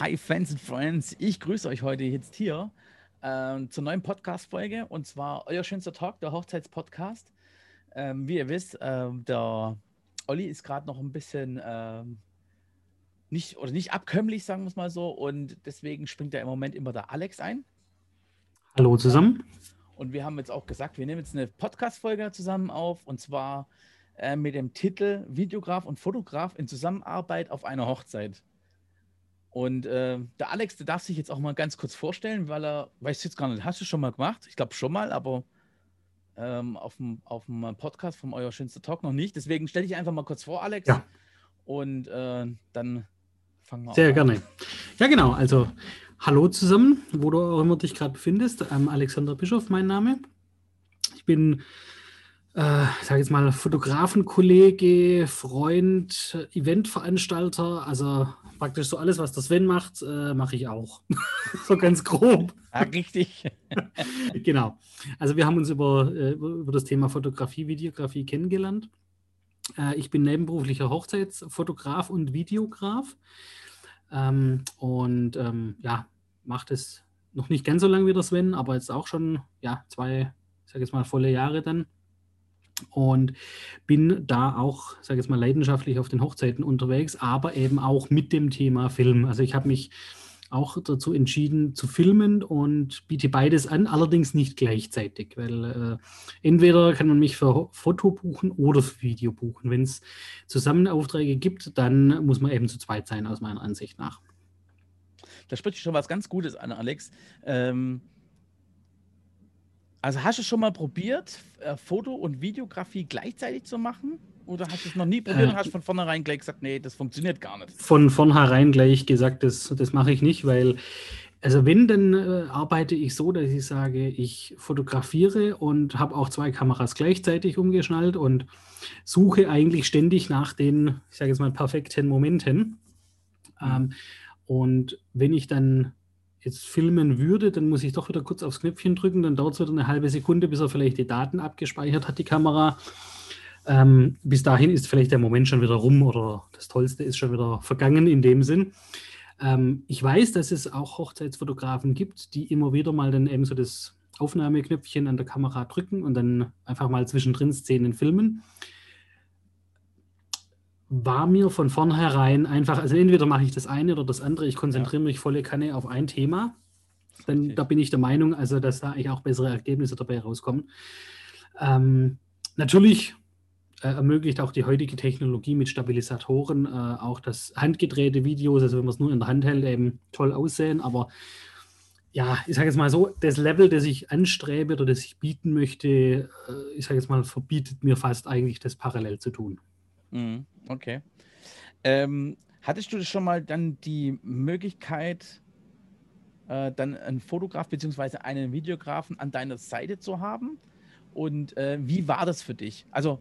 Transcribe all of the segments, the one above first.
Hi Fans and Friends, ich grüße euch heute jetzt hier äh, zur neuen Podcast-Folge und zwar euer schönster Talk, der Hochzeitspodcast. Ähm, wie ihr wisst, äh, der Olli ist gerade noch ein bisschen äh, nicht oder nicht abkömmlich, sagen wir es mal so, und deswegen springt da im Moment immer der Alex ein. Hallo zusammen. Und wir haben jetzt auch gesagt, wir nehmen jetzt eine Podcast-Folge zusammen auf und zwar äh, mit dem Titel Videograf und Fotograf in Zusammenarbeit auf einer Hochzeit. Und äh, der Alex, der darf sich jetzt auch mal ganz kurz vorstellen, weil er, weiß jetzt gar nicht, hast du schon mal gemacht? Ich glaube schon mal, aber ähm, auf, dem, auf dem Podcast vom Euer schönster Talk noch nicht. Deswegen stelle ich einfach mal kurz vor, Alex. Ja. Und äh, dann fangen wir Sehr gerne. Ja, genau. Also, hallo zusammen, wo du auch immer dich gerade befindest. Ähm, Alexander Bischof, mein Name. Ich bin äh, sage jetzt mal, Fotografenkollege, Freund, Eventveranstalter, also praktisch so alles, was der Sven macht, äh, mache ich auch. so ganz grob. Ja, richtig. genau. Also wir haben uns über, äh, über das Thema Fotografie, Videografie kennengelernt. Äh, ich bin nebenberuflicher Hochzeitsfotograf und Videograf. Ähm, und ähm, ja, mache das noch nicht ganz so lange wie der Sven, aber jetzt auch schon ja, zwei, ich sage jetzt mal, volle Jahre dann und bin da auch, sage ich jetzt mal, leidenschaftlich auf den Hochzeiten unterwegs, aber eben auch mit dem Thema Film. Also ich habe mich auch dazu entschieden zu filmen und biete beides an, allerdings nicht gleichzeitig, weil äh, entweder kann man mich für Foto buchen oder für Video buchen. Wenn es zusammen Aufträge gibt, dann muss man eben zu zweit sein, aus meiner Ansicht nach. Da spricht schon was ganz Gutes an, Alex. Ähm also hast du schon mal probiert, äh, Foto- und Videografie gleichzeitig zu machen? Oder hast du es noch nie probiert äh, und hast von vornherein gleich gesagt, nee, das funktioniert gar nicht? Von vornherein gleich gesagt, das, das mache ich nicht, weil, also wenn, dann äh, arbeite ich so, dass ich sage, ich fotografiere und habe auch zwei Kameras gleichzeitig umgeschnallt und suche eigentlich ständig nach den, ich sage jetzt mal, perfekten Momenten. Mhm. Ähm, und wenn ich dann jetzt filmen würde, dann muss ich doch wieder kurz aufs Knöpfchen drücken, dann dauert es wieder eine halbe Sekunde, bis er vielleicht die Daten abgespeichert hat, die Kamera. Ähm, bis dahin ist vielleicht der Moment schon wieder rum oder das Tollste ist schon wieder vergangen in dem Sinn. Ähm, ich weiß, dass es auch Hochzeitsfotografen gibt, die immer wieder mal dann eben so das Aufnahmeknöpfchen an der Kamera drücken und dann einfach mal zwischendrin Szenen filmen war mir von vornherein einfach, also entweder mache ich das eine oder das andere, ich konzentriere ja. mich volle Kanne auf ein Thema. Dann, da bin ich der Meinung, also dass da eigentlich auch bessere Ergebnisse dabei rauskommen. Ähm, natürlich äh, ermöglicht auch die heutige Technologie mit Stabilisatoren äh, auch das handgedrehte Videos, also wenn man es nur in der Hand hält, eben toll aussehen. Aber ja, ich sage jetzt mal so, das Level, das ich anstrebe oder das ich bieten möchte, äh, ich sage jetzt mal, verbietet mir fast eigentlich, das parallel zu tun. Mhm, okay. Ähm, hattest du schon mal dann die Möglichkeit, äh, dann einen Fotograf bzw. einen Videografen an deiner Seite zu haben? Und äh, wie war das für dich? Also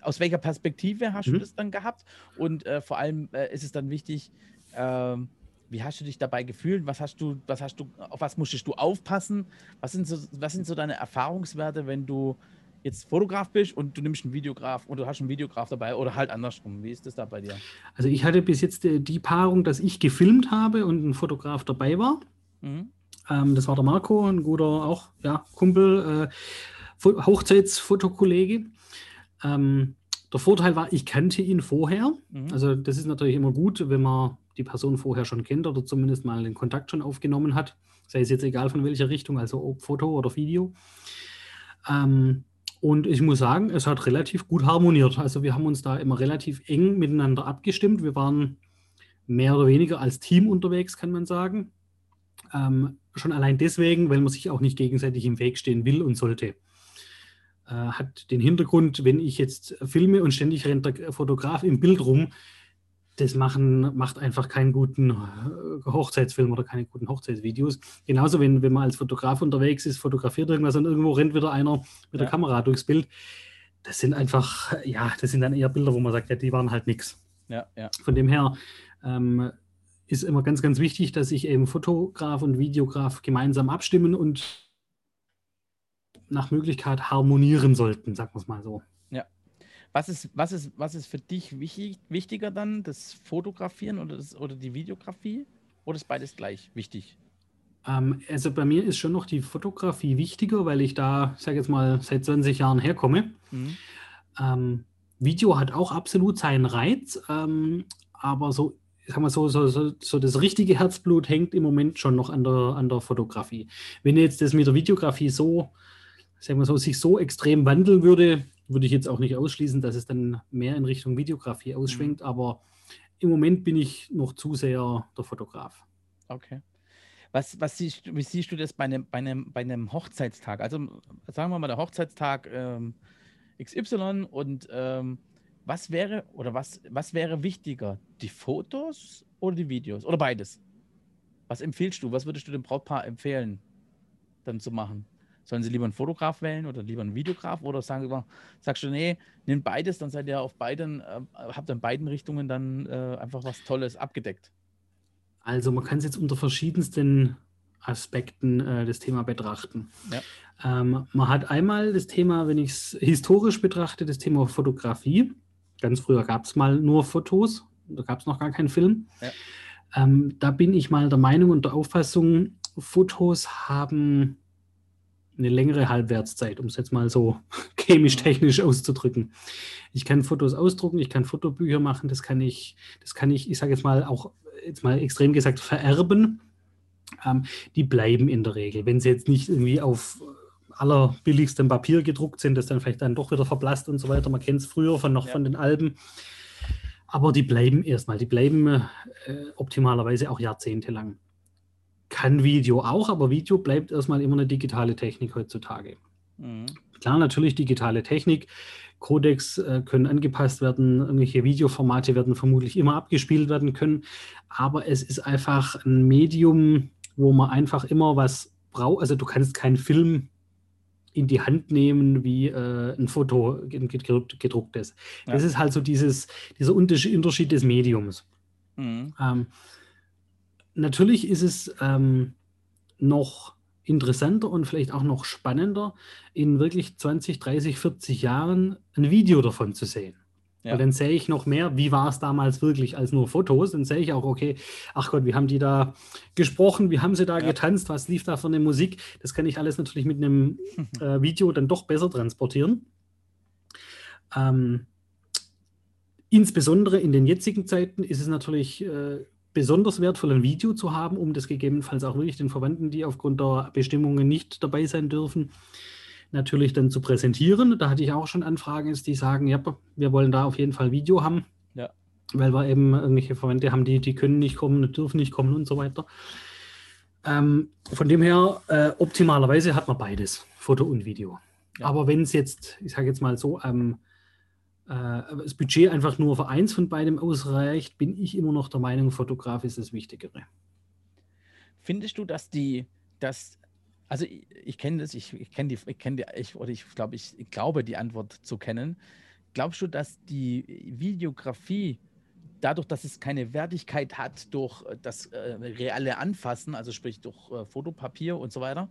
aus welcher Perspektive hast mhm. du das dann gehabt? Und äh, vor allem äh, ist es dann wichtig, ähm, wie hast du dich dabei gefühlt? Was hast du, was hast du, auf was musstest du aufpassen? Was sind so, was sind so deine Erfahrungswerte, wenn du jetzt Fotograf bist und du nimmst einen Videograf und du hast einen Videograf dabei oder halt andersrum. Wie ist das da bei dir? Also ich hatte bis jetzt die, die Paarung, dass ich gefilmt habe und ein Fotograf dabei war. Mhm. Ähm, das war der Marco, ein guter auch ja, Kumpel, äh, Hochzeitsfotokollege. Ähm, der Vorteil war, ich kannte ihn vorher. Mhm. Also das ist natürlich immer gut, wenn man die Person vorher schon kennt oder zumindest mal den Kontakt schon aufgenommen hat. Sei es jetzt egal von welcher Richtung, also ob Foto oder Video. Ähm, und ich muss sagen, es hat relativ gut harmoniert. Also wir haben uns da immer relativ eng miteinander abgestimmt. Wir waren mehr oder weniger als Team unterwegs, kann man sagen. Ähm, schon allein deswegen, weil man sich auch nicht gegenseitig im Weg stehen will und sollte. Äh, hat den Hintergrund, wenn ich jetzt filme und ständig rennt der Fotograf im Bild rum, das machen, macht einfach keinen guten äh, Hochzeitsfilm oder keine guten Hochzeitsvideos. Genauso, wenn, wenn man als Fotograf unterwegs ist, fotografiert irgendwas und irgendwo rennt wieder einer mit ja. der Kamera durchs Bild. Das sind einfach, ja, das sind dann eher Bilder, wo man sagt, ja, die waren halt nichts. Ja, ja. Von dem her ähm, ist immer ganz, ganz wichtig, dass sich eben Fotograf und Videograf gemeinsam abstimmen und nach Möglichkeit harmonieren sollten, sagen wir es mal so. Was ist, was ist, was ist für dich wichtig, wichtiger dann, das Fotografieren oder, das, oder die Videografie? Oder ist beides gleich wichtig? Ähm, also bei mir ist schon noch die Fotografie wichtiger, weil ich da, ich sage jetzt mal, seit 20 Jahren herkomme. Mhm. Ähm, Video hat auch absolut seinen Reiz, ähm, aber so, sag mal so, so, so, so, das richtige Herzblut hängt im Moment schon noch an der, an der Fotografie. Wenn jetzt das mit der Videografie so, sagen wir so, sich so extrem wandeln würde, würde ich jetzt auch nicht ausschließen, dass es dann mehr in Richtung Videografie ausschwenkt, mhm. aber im Moment bin ich noch zu sehr der Fotograf. Okay. Was, was siehst, wie siehst du das bei einem, bei, einem, bei einem Hochzeitstag? Also sagen wir mal der Hochzeitstag ähm, XY und ähm, was wäre oder was, was wäre wichtiger? Die Fotos oder die Videos? Oder beides? Was empfiehlst du? Was würdest du dem Brautpaar empfehlen, dann zu machen? Sollen sie lieber einen Fotograf wählen oder lieber einen Videograf? Oder sagen sie, sagst du, nee, nimm beides, dann seid ihr auf beiden, äh, habt ihr in beiden Richtungen dann äh, einfach was Tolles abgedeckt. Also man kann es jetzt unter verschiedensten Aspekten äh, das Thema betrachten. Ja. Ähm, man hat einmal das Thema, wenn ich es historisch betrachte, das Thema Fotografie. Ganz früher gab es mal nur Fotos, da gab es noch gar keinen Film. Ja. Ähm, da bin ich mal der Meinung und der Auffassung, Fotos haben eine längere Halbwertszeit, um es jetzt mal so chemisch-technisch auszudrücken. Ich kann Fotos ausdrucken, ich kann Fotobücher machen, das kann ich, das kann ich, ich sage jetzt mal auch, jetzt mal extrem gesagt, vererben. Ähm, die bleiben in der Regel. Wenn sie jetzt nicht irgendwie auf allerbilligstem Papier gedruckt sind, das dann vielleicht dann doch wieder verblasst und so weiter. Man kennt es früher von noch ja. von den Alben. Aber die bleiben erstmal, die bleiben äh, optimalerweise auch jahrzehntelang. Kann Video auch, aber Video bleibt erstmal immer eine digitale Technik heutzutage. Mhm. Klar, natürlich digitale Technik. Codecs äh, können angepasst werden, irgendwelche Videoformate werden vermutlich immer abgespielt werden können, aber es ist einfach ein Medium, wo man einfach immer was braucht. Also du kannst keinen Film in die Hand nehmen wie äh, ein Foto gedrucktes. Ja. Das ist halt so dieses, dieser Unterschied des Mediums. Mhm. Ähm, natürlich ist es ähm, noch interessanter und vielleicht auch noch spannender, in wirklich 20, 30, 40 Jahren ein Video davon zu sehen. Ja. Weil dann sehe ich noch mehr, wie war es damals wirklich als nur Fotos. Dann sehe ich auch, okay, ach Gott, wie haben die da gesprochen, wie haben sie da ja. getanzt, was lief da für eine Musik. Das kann ich alles natürlich mit einem äh, Video dann doch besser transportieren. Ähm, insbesondere in den jetzigen Zeiten ist es natürlich äh, besonders wertvoll, ein Video zu haben, um das gegebenenfalls auch wirklich den Verwandten, die aufgrund der Bestimmungen nicht dabei sein dürfen, natürlich dann zu präsentieren. Da hatte ich auch schon Anfragen, die sagen, ja, wir wollen da auf jeden Fall Video haben, ja. weil wir eben irgendwelche Verwandte haben, die, die können nicht kommen, dürfen nicht kommen und so weiter. Ähm, von dem her, äh, optimalerweise hat man beides, Foto und Video. Ja. Aber wenn es jetzt, ich sage jetzt mal so, ähm, äh, das Budget einfach nur für eins von beidem ausreicht, bin ich immer noch der Meinung, Fotograf ist das Wichtigere. Findest du, dass die, dass, also ich, ich kenne das, ich, ich kenne die, ich kenne die, ich, oder ich glaube, ich, ich glaube, die Antwort zu kennen. Glaubst du, dass die Videografie dadurch, dass es keine Wertigkeit hat durch das äh, reale Anfassen, also sprich durch äh, Fotopapier und so weiter,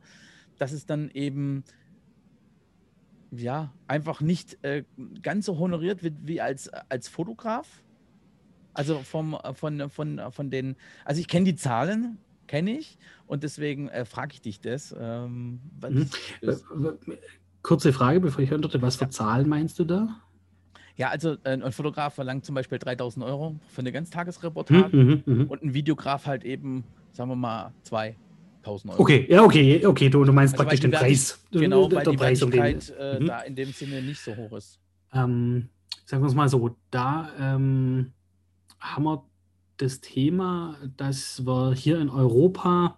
dass es dann eben ja, einfach nicht äh, ganz so honoriert wird wie als, als Fotograf. Also vom, äh, von, von, von den, also ich kenne die Zahlen, kenne ich und deswegen äh, frage ich dich das. Ähm, mhm. Kurze Frage, bevor ich antworte, was für ja. Zahlen meinst du da? Ja, also äh, ein Fotograf verlangt zum Beispiel 3000 Euro für eine Ganztagesreportage mhm, mhm, mhm, und ein Videograf halt eben, sagen wir mal, zwei. 1000 Euro. Okay, ja, okay, okay, du, du meinst also praktisch den Preis. Genau, weil der die Preis um äh, mhm. da in dem Sinne nicht so hoch ist. Ähm, sagen wir es mal so, da ähm, haben wir das Thema, dass wir hier in Europa,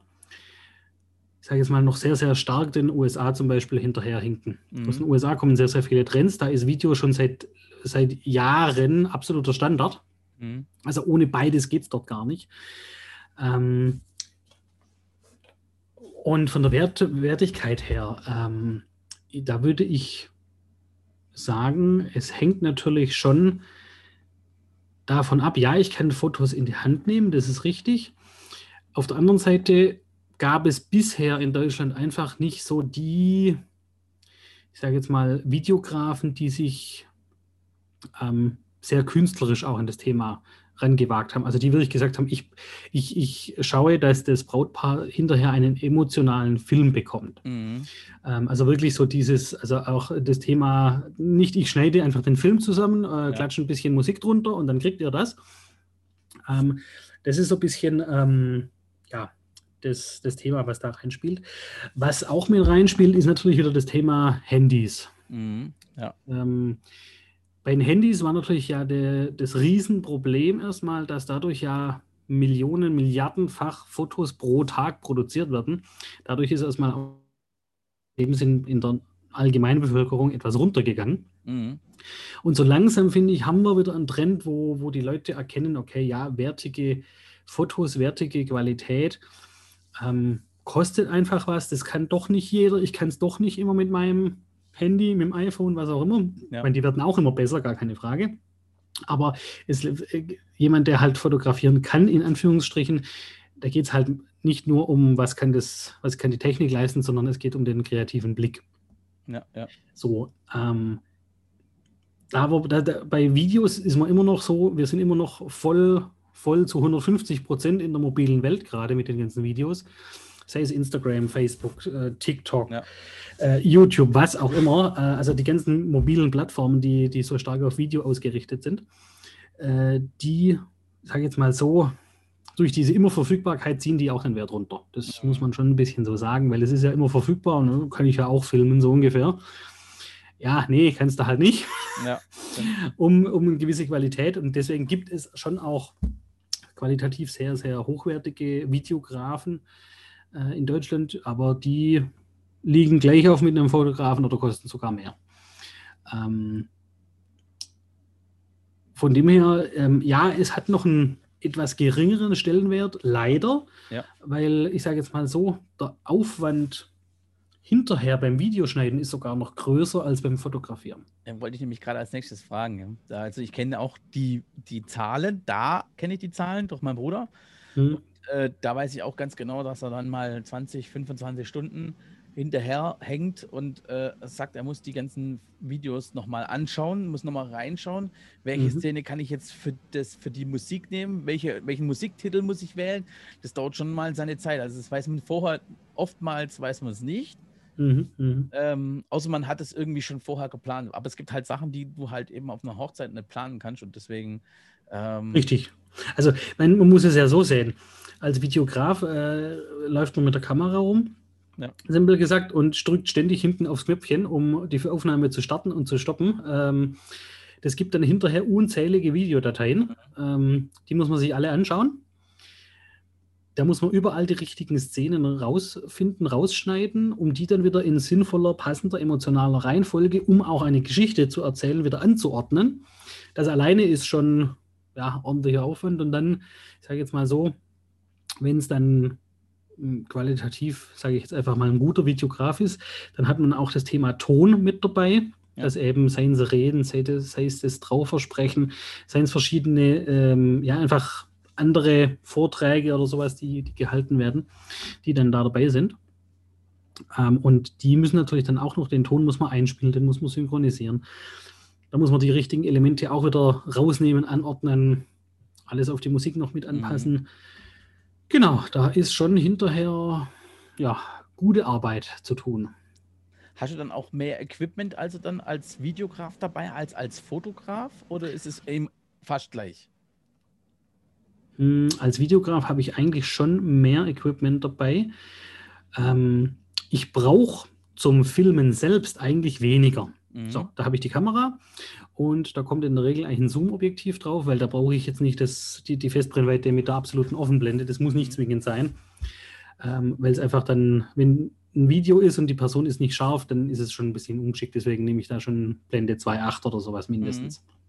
ich sage jetzt mal, noch sehr, sehr stark den USA zum Beispiel hinterherhinken. Mhm. Aus den USA kommen sehr, sehr viele Trends. Da ist Video schon seit, seit Jahren absoluter Standard. Mhm. Also ohne beides geht es dort gar nicht. Ähm, und von der Wert Wertigkeit her, ähm, da würde ich sagen, es hängt natürlich schon davon ab, ja, ich kann Fotos in die Hand nehmen, das ist richtig. Auf der anderen Seite gab es bisher in Deutschland einfach nicht so die, ich sage jetzt mal, Videografen, die sich ähm, sehr künstlerisch auch in das Thema rangewagt haben. Also die wirklich gesagt haben, ich, ich, ich schaue, dass das Brautpaar hinterher einen emotionalen Film bekommt. Mhm. Ähm, also wirklich so dieses, also auch das Thema, nicht ich schneide einfach den Film zusammen, äh, ja. klatsche ein bisschen Musik drunter und dann kriegt ihr das. Ähm, das ist so ein bisschen, ähm, ja, das, das Thema, was da reinspielt. Was auch mit reinspielt, ist natürlich wieder das Thema Handys. Mhm. Ja. Ähm, bei den Handys war natürlich ja der, das Riesenproblem erstmal, dass dadurch ja Millionen, Milliardenfach Fotos pro Tag produziert werden. Dadurch ist erstmal eben sind in der allgemeinen Bevölkerung etwas runtergegangen. Mhm. Und so langsam, finde ich, haben wir wieder einen Trend, wo, wo die Leute erkennen, okay, ja, wertige Fotos, wertige Qualität ähm, kostet einfach was. Das kann doch nicht jeder. Ich kann es doch nicht immer mit meinem Handy, mit dem iPhone, was auch immer. Ja. Ich meine, die werden auch immer besser, gar keine Frage. Aber es, äh, jemand, der halt fotografieren kann, in Anführungsstrichen, da geht es halt nicht nur um, was kann das, was kann die Technik leisten, sondern es geht um den kreativen Blick. Ja, ja. So, ähm, aber da, da, bei Videos ist man immer noch so, wir sind immer noch voll, voll zu 150 Prozent in der mobilen Welt, gerade mit den ganzen Videos sei es Instagram, Facebook, äh, TikTok, ja. äh, YouTube, was auch immer. Äh, also die ganzen mobilen Plattformen, die, die so stark auf Video ausgerichtet sind, äh, die, sage ich jetzt mal so, durch diese Immerverfügbarkeit ziehen die auch den Wert runter. Das ja. muss man schon ein bisschen so sagen, weil es ist ja immer verfügbar und ne, kann ich ja auch filmen, so ungefähr. Ja, nee, kannst du halt nicht. Ja. um, um eine gewisse Qualität. Und deswegen gibt es schon auch qualitativ sehr, sehr hochwertige Videografen, äh, in Deutschland, aber die liegen gleich auf mit einem Fotografen oder kosten sogar mehr. Ähm, von dem her, ähm, ja, es hat noch einen etwas geringeren Stellenwert, leider, ja. weil ich sage jetzt mal so, der Aufwand hinterher beim Videoschneiden ist sogar noch größer als beim Fotografieren. Ja, wollte ich nämlich gerade als nächstes fragen. Also ich kenne auch die, die Zahlen, da kenne ich die Zahlen durch meinen Bruder. Hm äh, da weiß ich auch ganz genau, dass er dann mal 20, 25 Stunden hinterher hängt und äh, sagt, er muss die ganzen Videos nochmal anschauen, muss nochmal reinschauen, welche mhm. Szene kann ich jetzt für, das, für die Musik nehmen, welche, welchen Musiktitel muss ich wählen. Das dauert schon mal seine Zeit. Also das weiß man vorher, oftmals weiß man es nicht. Mhm, mh. ähm, außer man hat es irgendwie schon vorher geplant. Aber es gibt halt Sachen, die du halt eben auf einer Hochzeit nicht planen kannst und deswegen. Ähm, Richtig. Also man muss es ja so sehen als Videograf äh, läuft man mit der Kamera rum, ja. simpel gesagt, und drückt ständig hinten aufs Knöpfchen, um die Aufnahme zu starten und zu stoppen. Ähm, das gibt dann hinterher unzählige Videodateien. Ähm, die muss man sich alle anschauen. Da muss man überall die richtigen Szenen rausfinden, rausschneiden, um die dann wieder in sinnvoller, passender, emotionaler Reihenfolge, um auch eine Geschichte zu erzählen, wieder anzuordnen. Das alleine ist schon ja, ordentlicher Aufwand. Und dann, ich sage jetzt mal so, wenn es dann hm, qualitativ, sage ich jetzt einfach mal, ein guter Videograf ist, dann hat man auch das Thema Ton mit dabei. Ja. Dass eben seien es Reden, sei, das, sei es das Trauversprechen, seien es verschiedene, ähm, ja, einfach andere Vorträge oder sowas, die, die gehalten werden, die dann da dabei sind. Ähm, und die müssen natürlich dann auch noch, den Ton muss man einspielen, den muss man synchronisieren. Da muss man die richtigen Elemente auch wieder rausnehmen, anordnen, alles auf die Musik noch mit anpassen. Mhm. Genau, da ist schon hinterher ja, gute Arbeit zu tun. Hast du dann auch mehr Equipment also dann als Videograf dabei als als Fotograf oder ist es eben fast gleich? Hm, als Videograf habe ich eigentlich schon mehr Equipment dabei. Ähm, ich brauche zum Filmen selbst eigentlich weniger. Mhm. So, da habe ich die Kamera und da kommt in der Regel eigentlich ein Zoom-Objektiv drauf, weil da brauche ich jetzt nicht das, die, die Festbrennweite mit der absoluten Offenblende. Das muss nicht mhm. zwingend sein, ähm, weil es einfach dann, wenn ein Video ist und die Person ist nicht scharf, dann ist es schon ein bisschen ungeschickt. Deswegen nehme ich da schon Blende 2.8 oder sowas mindestens. Mhm.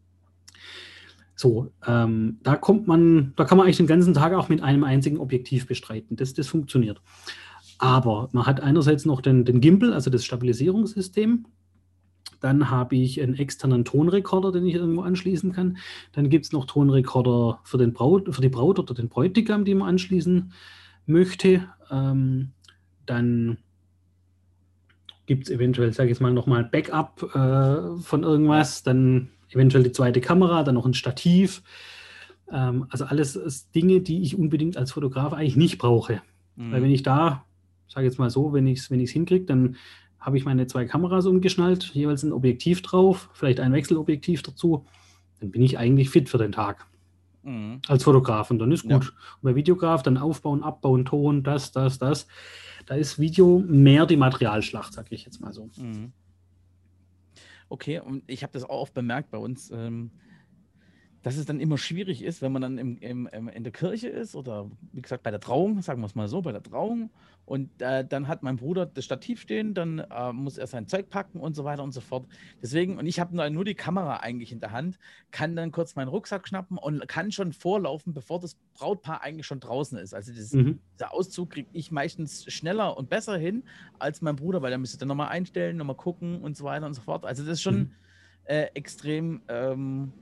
So, ähm, da kommt man, da kann man eigentlich den ganzen Tag auch mit einem einzigen Objektiv bestreiten. Das, das funktioniert. Aber man hat einerseits noch den, den Gimbal, also das Stabilisierungssystem. Dann habe ich einen externen Tonrekorder, den ich irgendwo anschließen kann. Dann gibt es noch Tonrekorder für, den Braut, für die Braut oder den Bräutigam, die man anschließen möchte. Ähm, dann gibt es eventuell, sage ich jetzt mal, nochmal Backup äh, von irgendwas. Dann eventuell die zweite Kamera, dann noch ein Stativ. Ähm, also alles Dinge, die ich unbedingt als Fotograf eigentlich nicht brauche. Mhm. Weil wenn ich da, sage jetzt mal so, wenn ich es wenn hinkriege, dann habe ich meine zwei Kameras umgeschnallt, jeweils ein Objektiv drauf, vielleicht ein Wechselobjektiv dazu, dann bin ich eigentlich fit für den Tag. Mhm. Als Fotograf und dann ist gut. Ja. Und bei Videograf dann aufbauen, abbauen, Ton, das, das, das. Da ist Video mehr die Materialschlacht, sage ich jetzt mal so. Mhm. Okay, und ich habe das auch oft bemerkt bei uns. Ähm, dass es dann immer schwierig ist, wenn man dann im, im, im, in der Kirche ist oder wie gesagt bei der Trauung, sagen wir es mal so, bei der Trauung und äh, dann hat mein Bruder das Stativ stehen, dann äh, muss er sein Zeug packen und so weiter und so fort. Deswegen, und ich habe nur, nur die Kamera eigentlich in der Hand, kann dann kurz meinen Rucksack schnappen und kann schon vorlaufen, bevor das Brautpaar eigentlich schon draußen ist. Also das, mhm. dieser Auszug kriege ich meistens schneller und besser hin als mein Bruder, weil er müsste dann nochmal einstellen, nochmal gucken und so weiter und so fort. Also das ist schon mhm. äh, extrem... Ähm,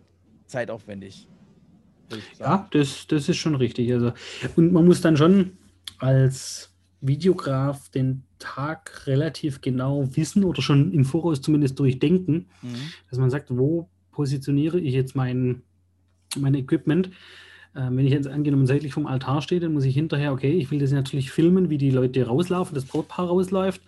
zeitaufwendig. Ja, das, das ist schon richtig. Also, und man muss dann schon als Videograf den Tag relativ genau wissen oder schon im Voraus zumindest durchdenken, mhm. dass man sagt, wo positioniere ich jetzt mein, mein Equipment. Ähm, wenn ich jetzt angenommen seitlich vom Altar stehe, dann muss ich hinterher, okay, ich will das natürlich filmen, wie die Leute rauslaufen, das Brautpaar rausläuft.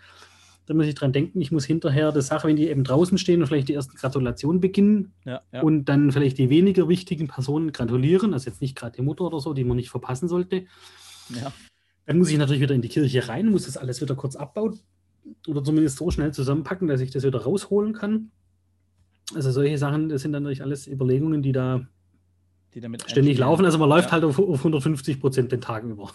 Da muss ich dran denken, ich muss hinterher das Sache, wenn die eben draußen stehen und vielleicht die ersten Gratulationen beginnen ja, ja. und dann vielleicht die weniger wichtigen Personen gratulieren, also jetzt nicht gerade die Mutter oder so, die man nicht verpassen sollte. Ja. Dann muss ich natürlich wieder in die Kirche rein, muss das alles wieder kurz abbauen oder zumindest so schnell zusammenpacken, dass ich das wieder rausholen kann. Also solche Sachen, das sind dann natürlich alles Überlegungen, die da die ständig laufen. Also man läuft halt auf, auf 150 Prozent den Tag über.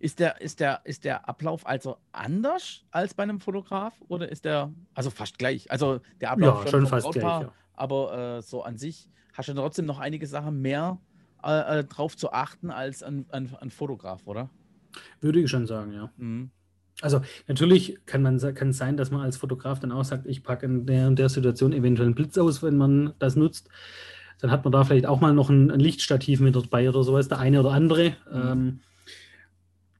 Ist der, ist, der, ist der Ablauf also anders als bei einem Fotograf oder ist der, also fast gleich? Also der Ablauf ja, schon fast Brautpaar, gleich, ja. aber äh, so an sich hast du trotzdem noch einige Sachen mehr äh, äh, drauf zu achten als ein, ein, ein, Fotograf, oder? Würde ich schon sagen, ja. Mhm. Also natürlich kann man kann es sein, dass man als Fotograf dann auch sagt, ich packe in der, in der Situation eventuell einen Blitz aus, wenn man das nutzt. Dann hat man da vielleicht auch mal noch ein, ein Lichtstativ mit dabei oder sowas, der eine oder andere. Mhm. Ähm,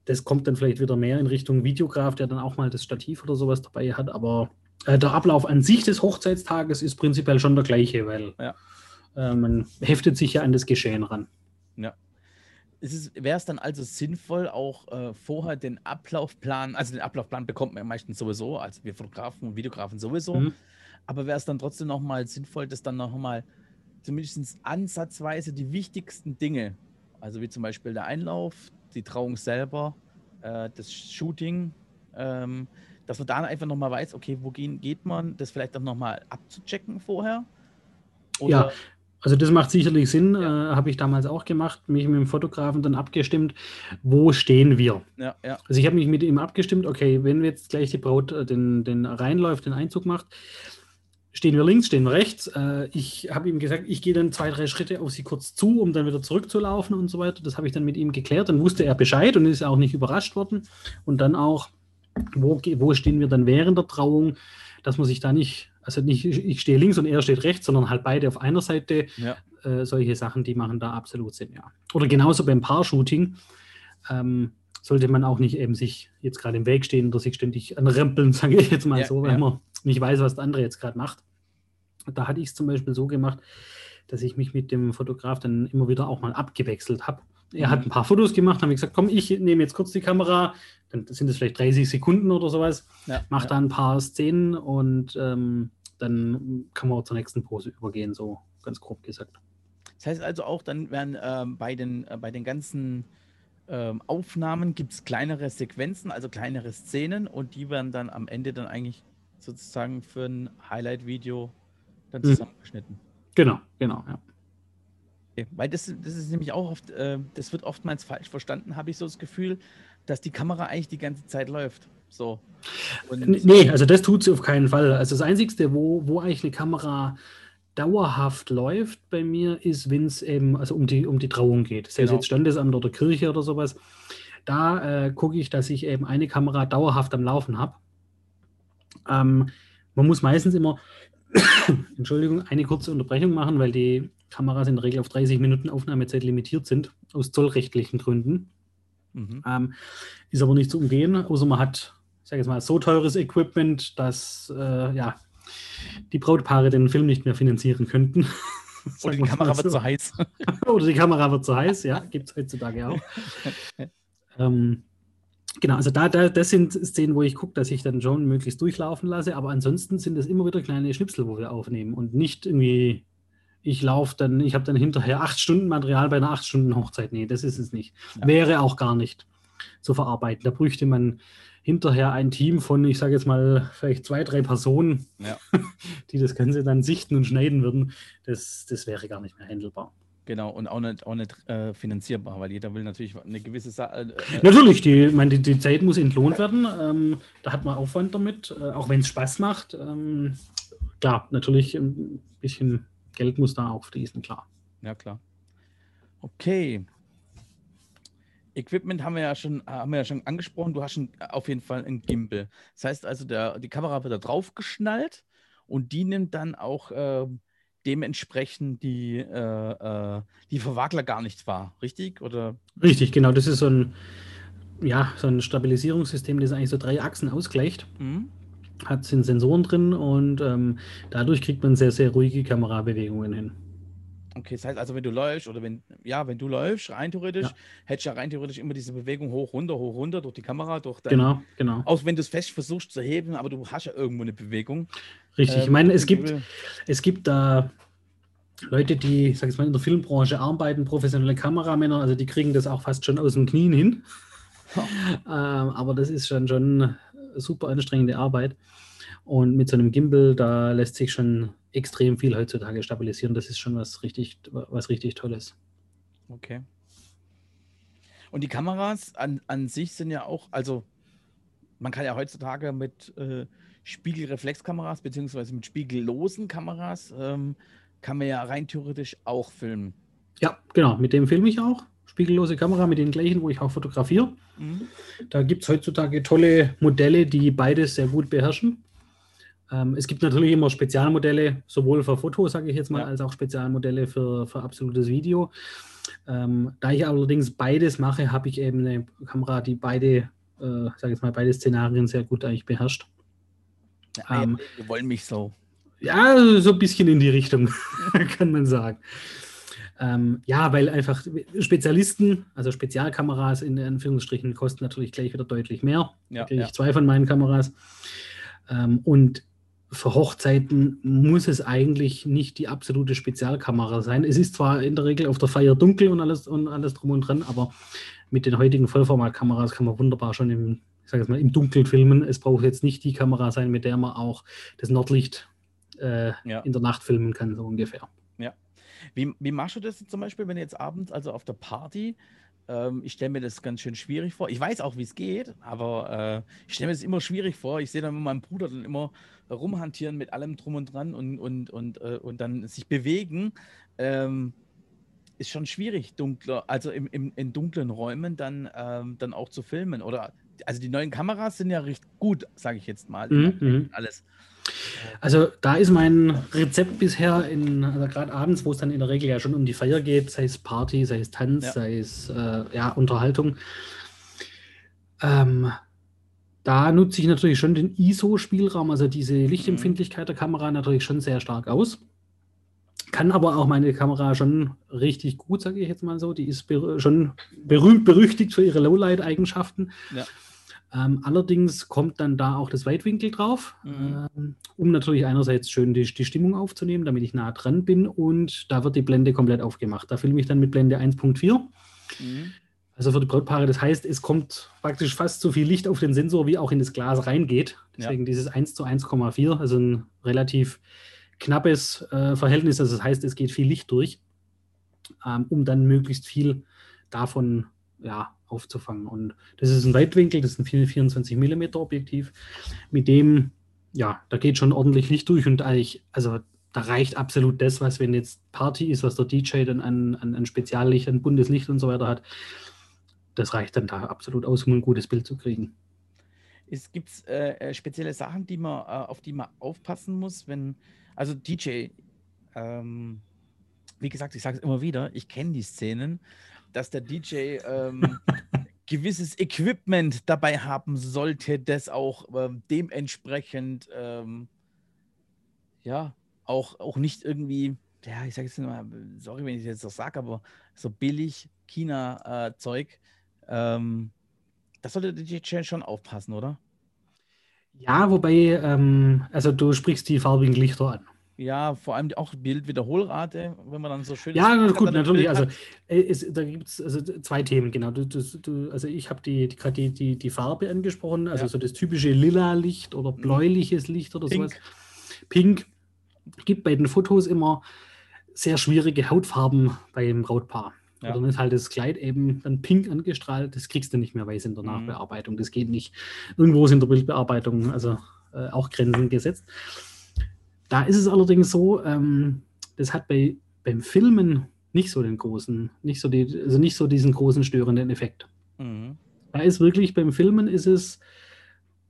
das kommt dann vielleicht wieder mehr in Richtung Videograf, der dann auch mal das Stativ oder sowas dabei hat. Aber äh, der Ablauf an sich des Hochzeitstages ist prinzipiell schon der gleiche, weil ja. äh, man heftet sich ja an das Geschehen ran. Ja. Wäre es dann also sinnvoll, auch äh, vorher den Ablaufplan, also den Ablaufplan bekommt man ja meistens sowieso, also wir Fotografen und Videografen sowieso, mhm. aber wäre es dann trotzdem nochmal sinnvoll, dass dann nochmal zumindest ansatzweise die wichtigsten Dinge, also wie zum Beispiel der Einlauf, die Trauung selber, äh, das Shooting, ähm, dass man da einfach nochmal weiß, okay, wo gehen, geht man, das vielleicht auch nochmal abzuchecken vorher? Oder ja, also das macht sicherlich Sinn, ja. äh, habe ich damals auch gemacht, mich mit dem Fotografen dann abgestimmt, wo stehen wir? Ja, ja. Also ich habe mich mit ihm abgestimmt, okay, wenn jetzt gleich die Braut äh, den, den reinläuft, den Einzug macht, stehen wir links, stehen wir rechts. Äh, ich habe ihm gesagt, ich gehe dann zwei, drei Schritte auf sie kurz zu, um dann wieder zurückzulaufen und so weiter. Das habe ich dann mit ihm geklärt. Dann wusste er Bescheid und ist auch nicht überrascht worden. Und dann auch, wo, wo stehen wir dann während der Trauung, dass man sich da nicht, also nicht ich stehe links und er steht rechts, sondern halt beide auf einer Seite. Ja. Äh, solche Sachen, die machen da absolut Sinn, ja. Oder genauso beim Paar-Shooting. Ähm, sollte man auch nicht eben sich jetzt gerade im Weg stehen oder sich ständig anrempeln, sage ich jetzt mal ja, so, weil ja. man nicht weiß, was der andere jetzt gerade macht. Da hatte ich es zum Beispiel so gemacht, dass ich mich mit dem Fotograf dann immer wieder auch mal abgewechselt habe. Er mhm. hat ein paar Fotos gemacht, habe ich gesagt, komm, ich nehme jetzt kurz die Kamera, dann sind es vielleicht 30 Sekunden oder sowas, ja, mache ja. da ein paar Szenen und ähm, dann kann man auch zur nächsten Pose übergehen, so ganz grob gesagt. Das heißt also auch, dann werden ähm, bei, den, äh, bei den ganzen ähm, Aufnahmen gibt es kleinere Sequenzen, also kleinere Szenen und die werden dann am Ende dann eigentlich sozusagen für ein Highlight-Video dann mhm. zusammengeschnitten. Genau, genau, ja. Okay, weil das, das ist nämlich auch oft, äh, das wird oftmals falsch verstanden, habe ich so das Gefühl, dass die Kamera eigentlich die ganze Zeit läuft. So. Und nee, also das tut sie auf keinen Fall. Also das Einzige, wo, wo eigentlich eine Kamera dauerhaft läuft bei mir, ist, wenn es eben also um die, um die Trauung geht. Sei genau. es jetzt Standesamt oder Kirche oder sowas. Da äh, gucke ich, dass ich eben eine Kamera dauerhaft am Laufen habe. Ähm, man muss meistens immer, Entschuldigung, eine kurze Unterbrechung machen, weil die Kameras in der Regel auf 30 Minuten Aufnahmezeit limitiert sind, aus zollrechtlichen Gründen. Mhm. Ähm, ist aber nicht zu umgehen, außer man hat, ich sage jetzt mal, so teures Equipment, dass äh, ja, die Brautpaare den Film nicht mehr finanzieren könnten. Oder die Kamera wird zu heiß. Oder die Kamera wird zu heiß, ja, gibt es heutzutage auch. ähm, genau, also da, da, das sind Szenen, wo ich gucke, dass ich dann John möglichst durchlaufen lasse, aber ansonsten sind es immer wieder kleine Schnipsel, wo wir aufnehmen und nicht irgendwie, ich laufe dann, ich habe dann hinterher acht Stunden Material bei einer acht Stunden Hochzeit. Nee, das ist es nicht. Ja. Wäre auch gar nicht zu verarbeiten. Da bräuchte man hinterher ein Team von, ich sage jetzt mal, vielleicht zwei, drei Personen, ja. die das Ganze dann sichten und schneiden würden. Das, das wäre gar nicht mehr handelbar. Genau, und auch nicht, auch nicht äh, finanzierbar, weil jeder will natürlich eine gewisse Sache. Äh, äh, natürlich, die, meine, die, die, Zeit muss entlohnt werden. Ähm, da hat man Aufwand damit, äh, auch wenn es Spaß macht. Ähm, klar, natürlich ein bisschen Geld muss da auch fließen, klar. Ja, klar. Okay, Equipment haben wir ja schon, haben wir ja schon angesprochen. Du hast schon auf jeden Fall ein Gimbal. Das heißt also, der, die Kamera wird da drauf geschnallt und die nimmt dann auch äh, dementsprechend die, äh, äh, die Verwagler gar nicht wahr, richtig? Oder? Richtig, genau. Das ist so ein, ja, so ein Stabilisierungssystem, das eigentlich so drei Achsen ausgleicht. Mhm. Hat sind Sensoren drin und ähm, dadurch kriegt man sehr, sehr ruhige Kamerabewegungen hin. Okay, das heißt also, wenn du läufst oder wenn, ja, wenn du läufst, rein theoretisch, ja. hättest du ja rein theoretisch immer diese Bewegung hoch, runter, hoch, runter durch die Kamera, durch dein, Genau, genau. Auch wenn du es fest versuchst zu heben, aber du hast ja irgendwo eine Bewegung. Richtig, ähm, ich meine, es gibt, es gibt da Leute, die, sag ich mal, in der Filmbranche arbeiten, professionelle Kameramänner, also die kriegen das auch fast schon aus dem Knien hin. ähm, aber das ist schon, schon super anstrengende Arbeit. Und mit so einem Gimbal, da lässt sich schon extrem viel heutzutage stabilisieren. Das ist schon was richtig, was richtig Tolles. Okay. Und die Kameras an, an sich sind ja auch, also man kann ja heutzutage mit äh, Spiegelreflexkameras beziehungsweise mit spiegellosen Kameras ähm, kann man ja rein theoretisch auch filmen. Ja, genau, mit dem filme ich auch. Spiegellose Kamera mit den gleichen, wo ich auch fotografiere. Mhm. Da gibt es heutzutage tolle Modelle, die beides sehr gut beherrschen. Ähm, es gibt natürlich immer Spezialmodelle, sowohl für Foto, sage ich jetzt mal, ja. als auch Spezialmodelle für, für absolutes Video. Ähm, da ich allerdings beides mache, habe ich eben eine Kamera, die beide, äh, sage ich mal, beide Szenarien sehr gut eigentlich beherrscht. Ja, ähm, wir wollen mich so. Ja, so ein bisschen in die Richtung, kann man sagen. Ähm, ja, weil einfach Spezialisten, also Spezialkameras in Anführungsstrichen, kosten natürlich gleich wieder deutlich mehr. Ja, da kriege ich ja. zwei von meinen Kameras. Ähm, und für Hochzeiten muss es eigentlich nicht die absolute Spezialkamera sein. Es ist zwar in der Regel auf der Feier dunkel und alles, und alles drum und dran, aber mit den heutigen Vollformatkameras kann man wunderbar schon im, ich sage mal, im Dunkeln filmen. Es braucht jetzt nicht die Kamera sein, mit der man auch das Nordlicht äh, ja. in der Nacht filmen kann, so ungefähr. Ja. Wie, wie machst du das zum Beispiel, wenn du jetzt abends, also auf der Party, ähm, ich stelle mir das ganz schön schwierig vor. Ich weiß auch, wie es geht, aber äh, ich stelle mir das immer schwierig vor. Ich sehe dann mit meinem Bruder dann immer rumhantieren mit allem drum und dran und, und, und, äh, und dann sich bewegen. Ähm, ist schon schwierig, dunkler, also im, im, in dunklen Räumen dann, ähm, dann auch zu filmen. Oder also die neuen Kameras sind ja recht gut, sage ich jetzt mal. Mhm, mhm. Alles. Also da ist mein Rezept bisher in, also gerade abends, wo es dann in der Regel ja schon um die Feier geht, sei es Party, sei es Tanz, ja. sei es äh, ja, Unterhaltung. Ähm, da nutze ich natürlich schon den ISO-Spielraum, also diese Lichtempfindlichkeit der Kamera natürlich schon sehr stark aus. Kann aber auch meine Kamera schon richtig gut, sage ich jetzt mal so. Die ist ber schon berühmt berüchtigt für ihre Lowlight-Eigenschaften. Ja. Ähm, allerdings kommt dann da auch das Weitwinkel drauf, mhm. ähm, um natürlich einerseits schön die, die, Stimmung aufzunehmen, damit ich nah dran bin und da wird die Blende komplett aufgemacht. Da filme ich dann mit Blende 1.4. Mhm. Also für die Brautpaare, das heißt, es kommt praktisch fast so viel Licht auf den Sensor, wie auch in das Glas reingeht. Deswegen ja. dieses 1 zu 1,4, also ein relativ knappes äh, Verhältnis. Also das heißt, es geht viel Licht durch, ähm, um dann möglichst viel davon ja, aufzufangen. Und das ist ein Weitwinkel, das ist ein 24 mm Objektiv, mit dem, ja, da geht schon ordentlich Licht durch und eigentlich, also da reicht absolut das, was wenn jetzt Party ist, was der DJ dann an, an, an Speziallicht, an buntes Licht und so weiter hat, das reicht dann da absolut aus, um ein gutes Bild zu kriegen. Es gibt äh, äh, spezielle Sachen, die man, äh, auf die man aufpassen muss, wenn, also DJ, ähm, wie gesagt, ich sage es immer wieder, ich kenne die Szenen, dass der DJ ähm, gewisses Equipment dabei haben sollte, das auch ähm, dementsprechend ähm, ja auch, auch nicht irgendwie ja, ich sage jetzt mal, sorry, wenn ich jetzt das sage, aber so billig China-Zeug, äh, ähm, das sollte die Challenge schon aufpassen, oder? Ja, wobei, ähm, also du sprichst die farbigen Lichter an. Ja, vor allem auch Bildwiederholrate, wenn man dann so schön. Ja, gut, natürlich. Also äh, es, da gibt es also zwei Themen, genau. Du, du, also ich habe die, gerade die, die, die Farbe angesprochen, also ja. so das typische lila Licht oder mhm. bläuliches Licht oder Pink. sowas. Pink. Gibt bei den Fotos immer sehr schwierige Hautfarben beim Brautpaar. Ja. Oder dann ist halt das Kleid eben dann pink angestrahlt, das kriegst du nicht mehr weiß in der mhm. Nachbearbeitung. Das geht nicht. Irgendwo ist in der Bildbearbeitung also äh, auch Grenzen gesetzt. Da ist es allerdings so, ähm, das hat bei, beim Filmen nicht so den großen, nicht so die, also nicht so diesen großen störenden Effekt. Mhm. Da ist wirklich beim Filmen ist es,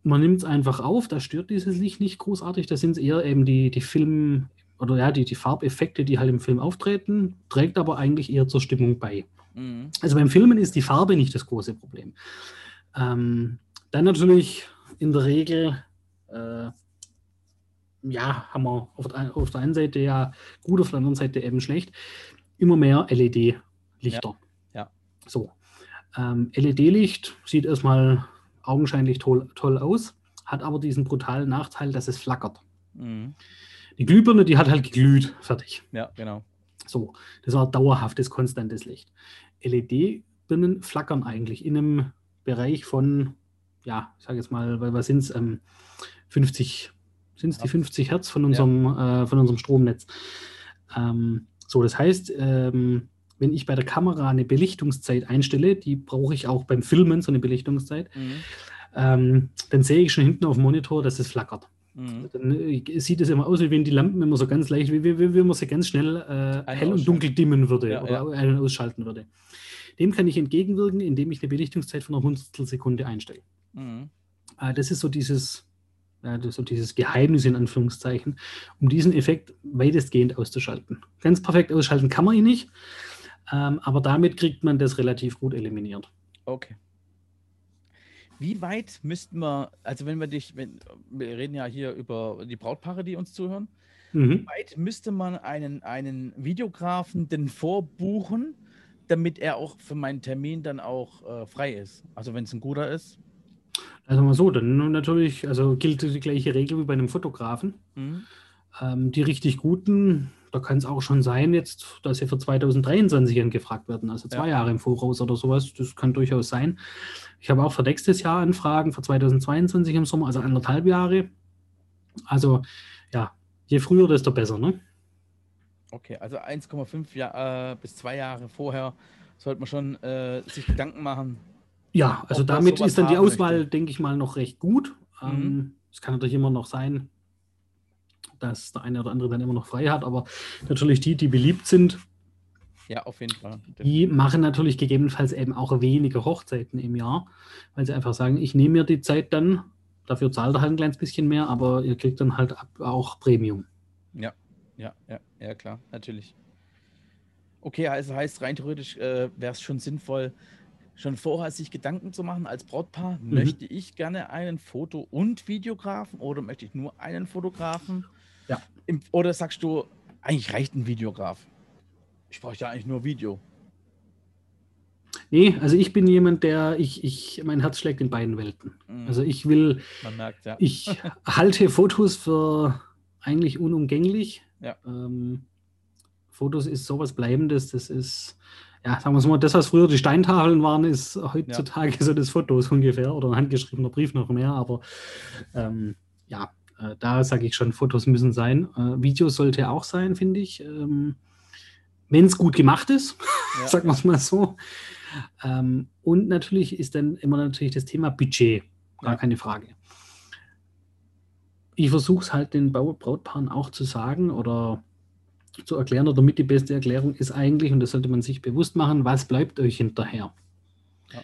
man nimmt es einfach auf, da stört dieses Licht nicht großartig, da sind es eher eben die, die Film- oder ja, die, die Farbeffekte, die halt im Film auftreten, trägt aber eigentlich eher zur Stimmung bei. Mhm. Also beim Filmen ist die Farbe nicht das große Problem. Ähm, dann natürlich in der Regel äh, ja, haben wir auf der, auf der einen Seite ja gut, auf der anderen Seite eben schlecht. Immer mehr LED-Lichter. Ja. ja. So. Ähm, LED-Licht sieht erstmal augenscheinlich toll, toll aus, hat aber diesen brutalen Nachteil, dass es flackert. Mhm. Die Glühbirne, die hat halt geglüht, fertig. Ja, genau. So, das war dauerhaftes, konstantes Licht. LED-Birnen flackern eigentlich in einem Bereich von, ja, ich sage jetzt mal, was sind es, ähm, 50 sind es die 50 Hertz von unserem, ja. äh, von unserem Stromnetz. Ähm, so, das heißt, ähm, wenn ich bei der Kamera eine Belichtungszeit einstelle, die brauche ich auch beim Filmen, so eine Belichtungszeit, mhm. ähm, dann sehe ich schon hinten auf dem Monitor, dass es flackert. Mhm. Dann äh, sieht es immer aus, wie wenn die Lampen immer so ganz leicht, wie, wie, wie, wie man sie ganz schnell äh, hell und dunkel dimmen würde ja, oder ja. ausschalten würde. Dem kann ich entgegenwirken, indem ich eine Belichtungszeit von einer Hundertstelsekunde einstelle. Mhm. Äh, das ist so dieses, ja, so dieses Geheimnis in Anführungszeichen, um diesen Effekt weitestgehend auszuschalten. Ganz perfekt ausschalten kann man ihn nicht, ähm, aber damit kriegt man das relativ gut eliminiert. Okay. Wie weit müssten wir, also wenn wir dich, wenn, wir reden ja hier über die Brautpaare, die uns zuhören, mhm. wie weit müsste man einen, einen Videografen denn vorbuchen, damit er auch für meinen Termin dann auch äh, frei ist? Also wenn es ein guter ist, also mal so, dann natürlich, also gilt die gleiche Regel wie bei einem Fotografen. Mhm. Ähm, die richtig guten, da kann es auch schon sein, jetzt, dass sie für 2023 angefragt werden, also zwei ja. Jahre im Voraus oder sowas. Das kann durchaus sein. Ich habe auch für nächstes Jahr Anfragen für 2022 im Sommer, also anderthalb Jahre. Also ja, je früher, desto besser, ne? Okay, also 1,5 Jahr, äh, bis zwei Jahre vorher sollte man schon äh, sich Gedanken machen, ja, also damit ist dann die Auswahl, möchte. denke ich mal, noch recht gut. Mhm. Ähm, es kann natürlich immer noch sein, dass der eine oder andere dann immer noch frei hat, aber natürlich die, die beliebt sind, ja, auf jeden Fall. Die machen natürlich gegebenenfalls eben auch weniger Hochzeiten im Jahr, weil sie einfach sagen, ich nehme mir die Zeit dann, dafür zahlt er halt ein kleines bisschen mehr, aber ihr kriegt dann halt auch Premium. Ja, ja, ja, ja, klar, natürlich. Okay, also heißt rein theoretisch äh, wäre es schon sinnvoll, schon vorher sich Gedanken zu machen als Brautpaar, mhm. möchte ich gerne einen Foto- und Videografen oder möchte ich nur einen Fotografen? Ja. Im, oder sagst du, eigentlich reicht ein Videograf? Ich brauche ja eigentlich nur Video. Nee, also ich bin jemand, der, ich, ich, mein Herz schlägt in beiden Welten. Mhm. Also ich will, merkt, ja. ich halte Fotos für eigentlich unumgänglich. Ja. Ähm, Fotos ist sowas Bleibendes, das ist, ja, sagen wir es mal, das, was früher die Steintafeln waren, ist heutzutage ja. so das Fotos ungefähr oder ein handgeschriebener Brief noch mehr. Aber ähm, ja, äh, da sage ich schon, Fotos müssen sein. Äh, Videos sollte auch sein, finde ich. Ähm, Wenn es gut gemacht ist, ja. sagen wir es mal so. Ähm, und natürlich ist dann immer natürlich das Thema Budget, gar ja. keine Frage. Ich versuche es halt den Brautpaaren auch zu sagen oder zu erklären oder mit die beste Erklärung ist eigentlich, und das sollte man sich bewusst machen, was bleibt euch hinterher? Ja.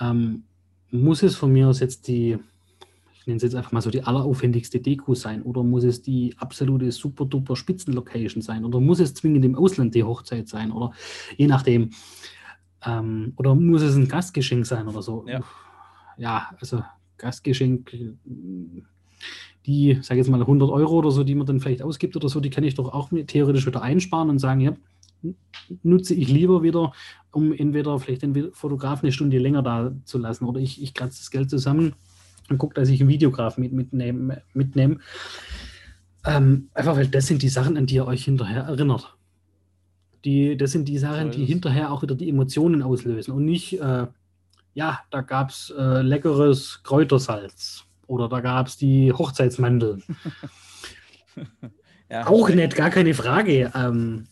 Ähm, muss es von mir aus jetzt die, ich nenne es jetzt einfach mal so die alleraufwendigste Deko sein oder muss es die absolute super duper Spitzenlocation sein oder muss es zwingend im Ausland die Hochzeit sein oder je nachdem. Ähm, oder muss es ein Gastgeschenk sein oder so? Ja, ja also Gastgeschenk die, sage jetzt mal 100 Euro oder so, die man dann vielleicht ausgibt oder so, die kann ich doch auch theoretisch wieder einsparen und sagen, ja, nutze ich lieber wieder, um entweder vielleicht den Fotograf eine Stunde länger da zu lassen oder ich, ich kratze das Geld zusammen und gucke, dass ich einen Videograf mit, mitnehme. mitnehme. Ähm, einfach weil das sind die Sachen, an die ihr euch hinterher erinnert. Die, das sind die Sachen, die hinterher auch wieder die Emotionen auslösen und nicht, äh, ja, da gab es äh, leckeres Kräutersalz oder da gab es die Hochzeitsmandeln. ja, auch nett, gar keine Frage. Ähm,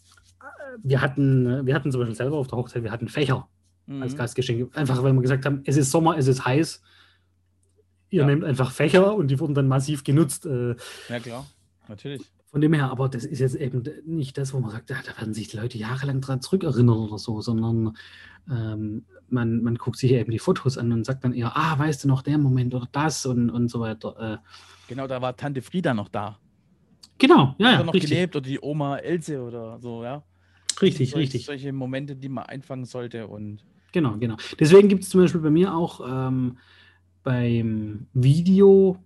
wir, hatten, wir hatten zum Beispiel selber auf der Hochzeit, wir hatten Fächer mhm. als Gastgeschenk. Einfach, weil wir gesagt haben, es ist Sommer, es ist heiß. Ihr ja. nehmt einfach Fächer und die wurden dann massiv genutzt. Äh, ja, klar, natürlich. Von dem her, aber das ist jetzt eben nicht das, wo man sagt, ja, da werden sich die Leute jahrelang dran zurückerinnern oder so, sondern ähm, man, man guckt sich eben die Fotos an und sagt dann eher, ah, weißt du noch der Moment oder das und, und so weiter. Äh, genau, da war Tante Frieda noch da. Genau, ja. Hat noch richtig. gelebt oder die Oma Else oder so, ja. Richtig, solche, richtig. Solche Momente, die man einfangen sollte und. Genau, genau. Deswegen gibt es zum Beispiel bei mir auch ähm, beim Video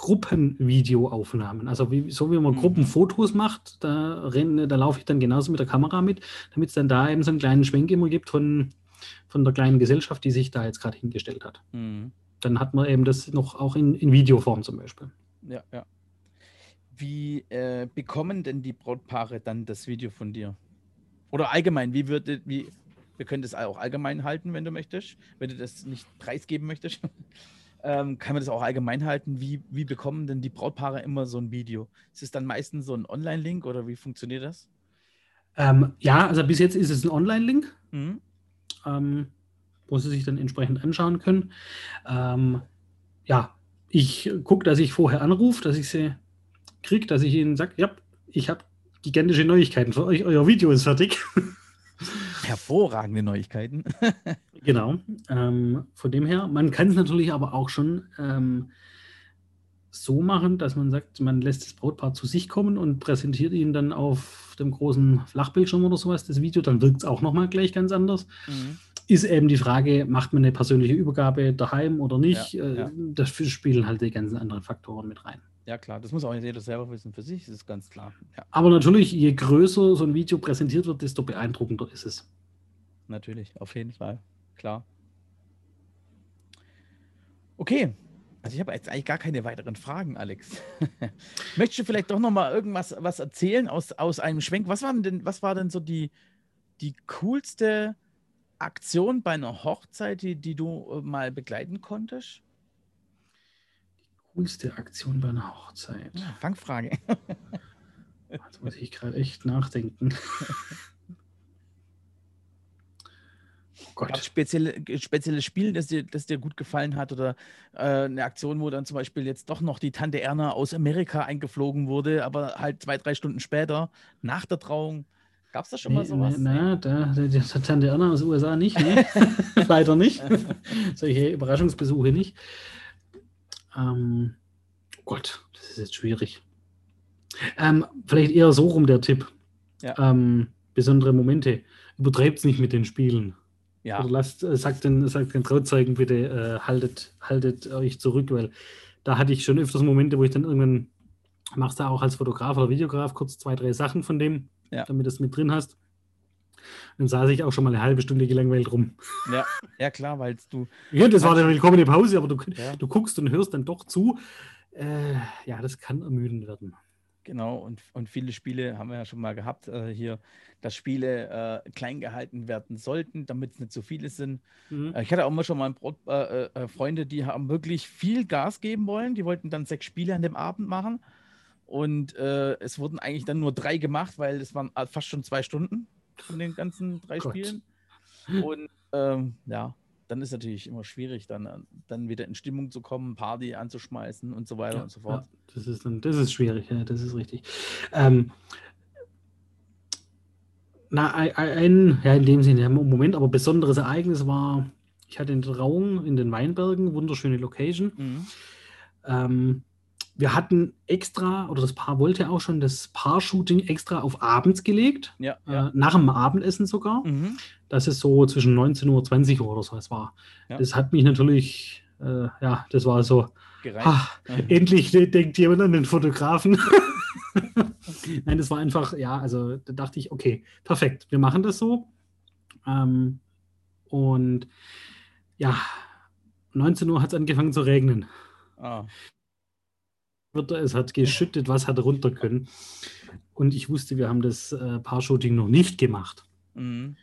Gruppenvideoaufnahmen. Also wie, so wie man mhm. Gruppenfotos macht, da, renn, da laufe ich dann genauso mit der Kamera mit, damit es dann da eben so einen kleinen Schwenk immer gibt von, von der kleinen Gesellschaft, die sich da jetzt gerade hingestellt hat. Mhm. Dann hat man eben das noch auch in, in Videoform zum Beispiel. Ja, ja. Wie äh, bekommen denn die Brautpaare dann das Video von dir? Oder allgemein, wie würde, wie, wir können das auch allgemein halten, wenn du möchtest, wenn du das nicht preisgeben möchtest. Ähm, kann man das auch allgemein halten? Wie, wie bekommen denn die Brautpaare immer so ein Video? Ist es dann meistens so ein Online-Link oder wie funktioniert das? Ähm, ja, also bis jetzt ist es ein Online-Link, mhm. ähm, wo sie sich dann entsprechend anschauen können. Ähm, ja, ich gucke, dass ich vorher anrufe, dass ich sie kriege, dass ich ihnen sage, ja, ich habe gigantische Neuigkeiten für euch. Euer Video ist fertig. Hervorragende Neuigkeiten. genau. Ähm, von dem her, man kann es natürlich aber auch schon ähm, so machen, dass man sagt, man lässt das Brautpaar zu sich kommen und präsentiert ihnen dann auf dem großen Flachbildschirm oder sowas das Video, dann wirkt es auch nochmal gleich ganz anders. Mhm. Ist eben die Frage, macht man eine persönliche Übergabe daheim oder nicht? Ja, ja. Äh, das spielen halt die ganzen anderen Faktoren mit rein. Ja, klar, das muss auch jeder selber wissen für sich, das ist ganz klar. Ja. Aber natürlich, je größer so ein Video präsentiert wird, desto beeindruckender ist es. Natürlich, auf jeden Fall, klar. Okay, also ich habe jetzt eigentlich gar keine weiteren Fragen, Alex. Möchtest du vielleicht doch noch mal irgendwas was erzählen aus, aus einem Schwenk? Was war denn, was war denn so die, die coolste Aktion bei einer Hochzeit, die, die du äh, mal begleiten konntest? Coolste Aktion bei einer Hochzeit? Ja, Fangfrage. Jetzt muss ich gerade echt nachdenken. Oh Gott. Gab spezielle, spezielles Spiel, das dir, das dir gut gefallen hat oder äh, eine Aktion, wo dann zum Beispiel jetzt doch noch die Tante Erna aus Amerika eingeflogen wurde, aber halt zwei, drei Stunden später, nach der Trauung. Gab es da schon nee, mal sowas? Na, da, da, die Tante Erna aus den USA nicht, ne? leider nicht. Solche Überraschungsbesuche nicht. Ähm, oh Gott, das ist jetzt schwierig. Ähm, vielleicht eher so rum der Tipp. Ja. Ähm, besondere Momente. Übertreibt es nicht mit den Spielen. Ja. Oder lasst, äh, sagt, den, sagt den Trauzeugen bitte, äh, haltet, haltet euch zurück, weil da hatte ich schon öfters Momente, wo ich dann irgendwann machst du auch als Fotograf oder Videograf kurz zwei, drei Sachen von dem, ja. damit du es mit drin hast. Dann saß ich auch schon mal eine halbe Stunde gelangweilt rum. Ja, ja klar, weil du. Ja, das war eine willkommene Pause, aber du, ja. du guckst und hörst dann doch zu. Äh, ja, das kann ermüdend werden. Genau, und, und viele Spiele haben wir ja schon mal gehabt äh, hier, dass Spiele äh, klein gehalten werden sollten, damit es nicht so viele sind. Mhm. Äh, ich hatte auch mal schon mal Brot, äh, äh, Freunde, die haben wirklich viel Gas geben wollen. Die wollten dann sechs Spiele an dem Abend machen. Und es wurden eigentlich dann nur drei gemacht, weil es waren fast schon zwei Stunden von den ganzen drei Gott. Spielen. Und ähm, ja, dann ist natürlich immer schwierig, dann, dann wieder in Stimmung zu kommen, Party anzuschmeißen und so weiter ja, und so fort. Ja, das, ist dann, das ist schwierig, ja, das ist richtig. Ähm, na, ein, ja, in dem Sinne, Moment, aber besonderes Ereignis war, ich hatte in Trauung in den Weinbergen, wunderschöne Location. Mhm. Ähm, wir hatten extra, oder das Paar wollte auch schon das Paar-Shooting extra auf abends gelegt. Ja, ja. Äh, nach dem Abendessen sogar. Mhm. Das ist so zwischen 19 Uhr, 20 Uhr oder so es war. Ja. Das hat mich natürlich äh, ja, das war so, ach, endlich denkt jemand an den Fotografen. Nein, das war einfach, ja, also da dachte ich, okay, perfekt, wir machen das so. Ähm, und ja, 19 Uhr hat es angefangen zu regnen. Ah. Es hat geschüttet, was hat runter können. Und ich wusste, wir haben das äh, Paar-Shooting noch nicht gemacht. Mhm.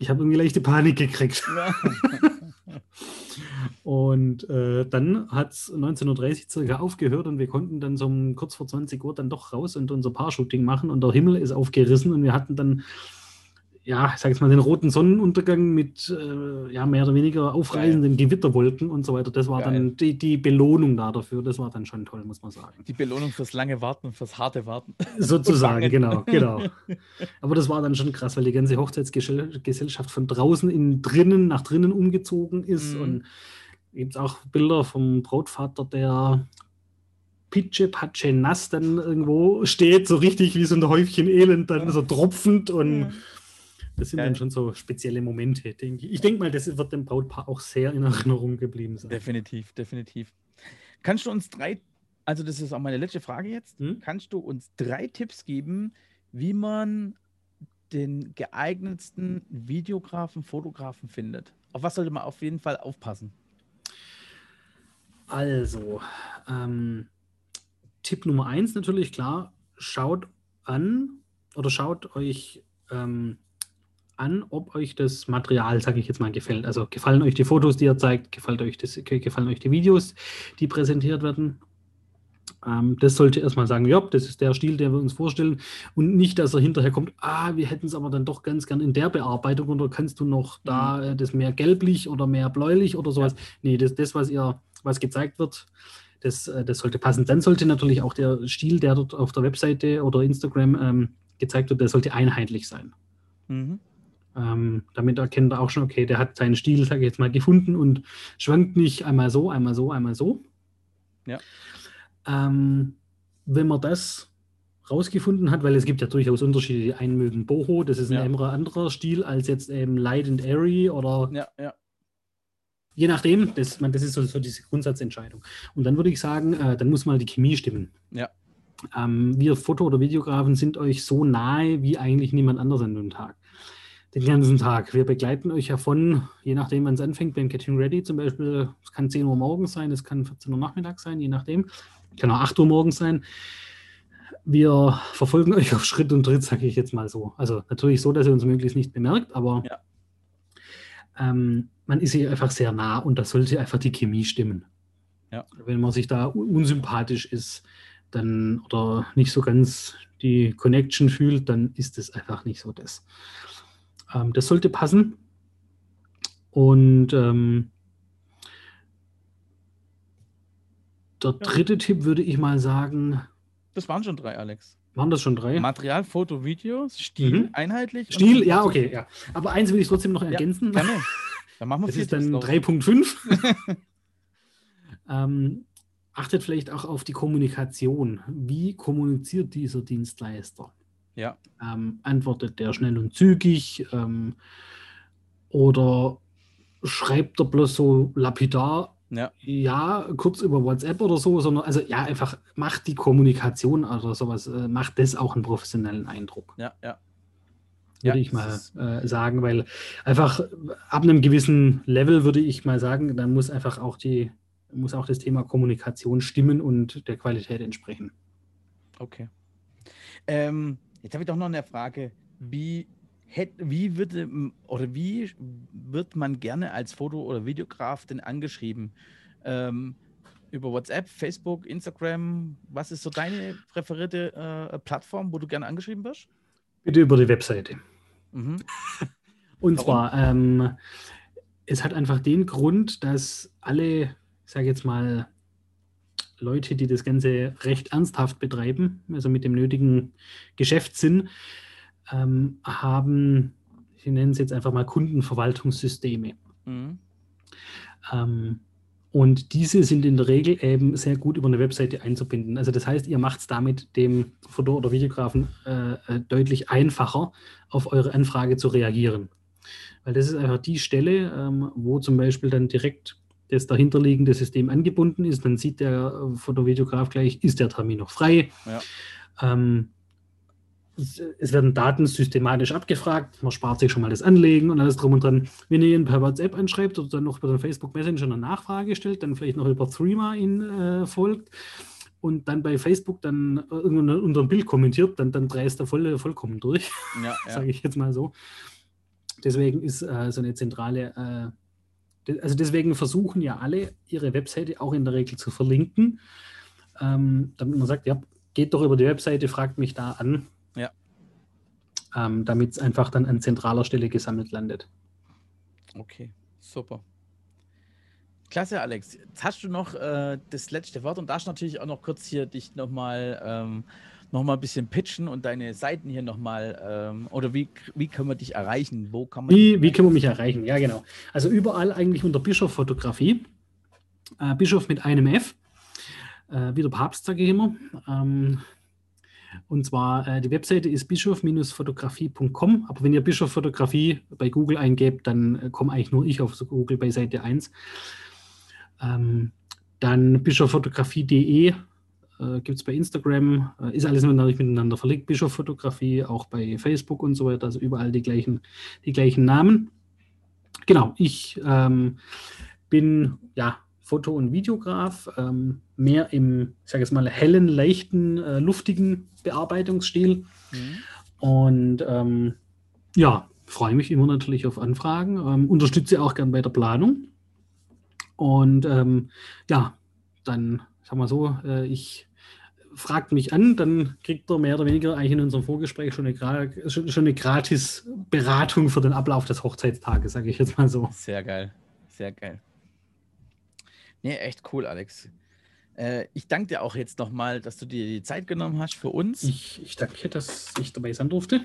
Ich habe irgendwie leichte Panik gekriegt. Ja. und äh, dann hat es 19.30 Uhr circa aufgehört und wir konnten dann so um kurz vor 20 Uhr dann doch raus und unser Paar-Shooting machen und der Himmel ist aufgerissen und wir hatten dann ja, ich sage jetzt mal, den roten Sonnenuntergang mit äh, ja, mehr oder weniger aufreisenden Geil. Gewitterwolken und so weiter. Das war Geil. dann die, die Belohnung da dafür. Das war dann schon toll, muss man sagen. Die Belohnung fürs lange Warten, fürs harte Warten. Sozusagen, genau, genau. Aber das war dann schon krass, weil die ganze Hochzeitsgesellschaft von draußen in drinnen nach drinnen umgezogen ist. Mhm. Und gibt es auch Bilder vom Brautvater, der Pitsche, Patsche, nass dann irgendwo steht, so richtig wie so ein Häufchen Elend, dann so tropfend und. Das sind ja. dann schon so spezielle Momente, denke ich. Ich denke mal, das wird dem Brautpaar auch sehr in Erinnerung geblieben sein. Definitiv, definitiv. Kannst du uns drei, also das ist auch meine letzte Frage jetzt, hm? kannst du uns drei Tipps geben, wie man den geeignetsten Videografen, Fotografen findet? Auf was sollte man auf jeden Fall aufpassen? Also, ähm, Tipp Nummer eins natürlich, klar, schaut an oder schaut euch ähm, an, ob euch das Material, sage ich jetzt mal, gefällt. Also gefallen euch die Fotos, die ihr zeigt, gefällt euch das, gefallen euch die Videos, die präsentiert werden. Ähm, das sollte erstmal sagen, ja, das ist der Stil, den wir uns vorstellen. Und nicht, dass er hinterher kommt, ah, wir hätten es aber dann doch ganz gern in der Bearbeitung oder kannst du noch da mhm. äh, das mehr gelblich oder mehr bläulich oder sowas. Ja. Nee, das, das, was ihr, was gezeigt wird, das, äh, das sollte passen. Dann sollte natürlich auch der Stil, der dort auf der Webseite oder Instagram ähm, gezeigt wird, der sollte einheitlich sein. Mhm. Ähm, damit erkennt er auch schon, okay, der hat seinen Stil, sage ich jetzt mal, gefunden und schwankt nicht einmal so, einmal so, einmal so. Ja. Ähm, wenn man das rausgefunden hat, weil es gibt ja durchaus Unterschiede. Die einen mögen Boho, das ist ein ja. anderer Stil als jetzt eben Light and Airy oder ja, ja. je nachdem, das, man, das ist so, so, diese Grundsatzentscheidung. Und dann würde ich sagen, äh, dann muss mal die Chemie stimmen. Ja. Ähm, wir Foto- oder Videografen sind euch so nahe wie eigentlich niemand anders an dem Tag den ganzen Tag. Wir begleiten euch ja von, je nachdem, wann es anfängt, beim Getting Ready zum Beispiel, es kann 10 Uhr morgens sein, es kann 14 Uhr nachmittags sein, je nachdem. Kann auch 8 Uhr morgens sein. Wir verfolgen euch auf Schritt und Tritt, sage ich jetzt mal so. Also natürlich so, dass ihr uns möglichst nicht bemerkt, aber ja. ähm, man ist hier einfach sehr nah und da sollte einfach die Chemie stimmen. Ja. Wenn man sich da unsympathisch ist, dann oder nicht so ganz die Connection fühlt, dann ist es einfach nicht so das. Ähm, das sollte passen. Und ähm, der dritte ja. Tipp würde ich mal sagen. Das waren schon drei, Alex. Waren das schon drei? Material, Foto, Videos, Stil, mhm. einheitlich. Stil, ja, okay, ja. Aber eins will ich trotzdem noch ergänzen. Ja, Dann machen wir das ist dann 3.5. ähm, achtet vielleicht auch auf die Kommunikation. Wie kommuniziert dieser Dienstleister? Ja. Ähm, antwortet der schnell und zügig ähm, oder schreibt er bloß so lapidar, ja. ja, kurz über WhatsApp oder so, sondern also ja, einfach macht die Kommunikation oder sowas, äh, macht das auch einen professionellen Eindruck. Ja, ja. Würde ja, ich mal äh, sagen, weil einfach ab einem gewissen Level würde ich mal sagen, dann muss einfach auch die, muss auch das Thema Kommunikation stimmen und der Qualität entsprechen. Okay. Ähm, Jetzt habe ich doch noch eine Frage. Wie, wie würde oder wie wird man gerne als Foto- oder Videograf denn angeschrieben? Ähm, über WhatsApp, Facebook, Instagram? Was ist so deine präferierte äh, Plattform, wo du gerne angeschrieben wirst? Bitte über die Webseite. Mhm. Und Warum? zwar, ähm, es hat einfach den Grund, dass alle, ich sage jetzt mal, Leute, die das Ganze recht ernsthaft betreiben, also mit dem nötigen Geschäftssinn, ähm, haben, ich nenne es jetzt einfach mal Kundenverwaltungssysteme. Mhm. Ähm, und diese sind in der Regel eben sehr gut über eine Webseite einzubinden. Also das heißt, ihr macht es damit dem Foto- oder Videografen äh, äh, deutlich einfacher, auf eure Anfrage zu reagieren. Weil das ist einfach die Stelle, ähm, wo zum Beispiel dann direkt das dahinterliegende System angebunden ist. Dann sieht der Fotovideograf gleich, ist der Termin noch frei. Ja. Ähm, es werden Daten systematisch abgefragt, man spart sich schon mal das Anlegen und alles drum und dran. Wenn ihr ihn per WhatsApp anschreibt oder dann noch über den Facebook Messenger eine Nachfrage stellt, dann vielleicht noch über Threema ihn äh, folgt und dann bei Facebook dann irgendwann unter ein Bild kommentiert, dann, dann dreist er voll, vollkommen durch, ja, ja. sage ich jetzt mal so. Deswegen ist äh, so eine zentrale, äh, also deswegen versuchen ja alle, ihre Webseite auch in der Regel zu verlinken, ähm, damit man sagt, ja, geht doch über die Webseite, fragt mich da an, ja. Ähm, damit es einfach dann an zentraler Stelle gesammelt landet. Okay, super. Klasse, Alex. Jetzt hast du noch äh, das letzte Wort und darfst natürlich auch noch kurz hier dich nochmal ähm, noch ein bisschen pitchen und deine Seiten hier nochmal, ähm, oder wie, wie können wir dich erreichen? Wo kann man wie, wie können wir mich erreichen? Ja, genau. Also überall eigentlich unter Bischof Fotografie. Äh, Bischof mit einem F. Äh, wie der Papst, sage ich immer. Ähm, und zwar, äh, die Webseite ist bischof-fotografie.com, aber wenn ihr Bischof Fotografie bei Google eingebt, dann äh, komme eigentlich nur ich auf Google bei Seite 1. Ähm, dann bischofffotografie.de äh, gibt es bei Instagram, äh, ist alles miteinander verlinkt, Bischofffotografie, auch bei Facebook und so weiter, also überall die gleichen, die gleichen Namen. Genau, ich ähm, bin ja Foto- und Videograf, ähm, mehr im, ich sage jetzt mal, hellen, leichten, äh, luftigen Bearbeitungsstil. Mhm. Und ähm, ja, freue mich immer natürlich auf Anfragen, ähm, unterstütze auch gern bei der Planung. Und ähm, ja, dann, sagen wir so, äh, ich fragt mich an, dann kriegt er mehr oder weniger eigentlich in unserem Vorgespräch schon eine, schon, schon eine gratis Beratung für den Ablauf des Hochzeitstages, sage ich jetzt mal so. Sehr geil, sehr geil. Nee, echt cool, Alex. Äh, ich danke dir auch jetzt nochmal, dass du dir die Zeit genommen hast für uns. Ich, ich danke, dass ich dabei sein durfte.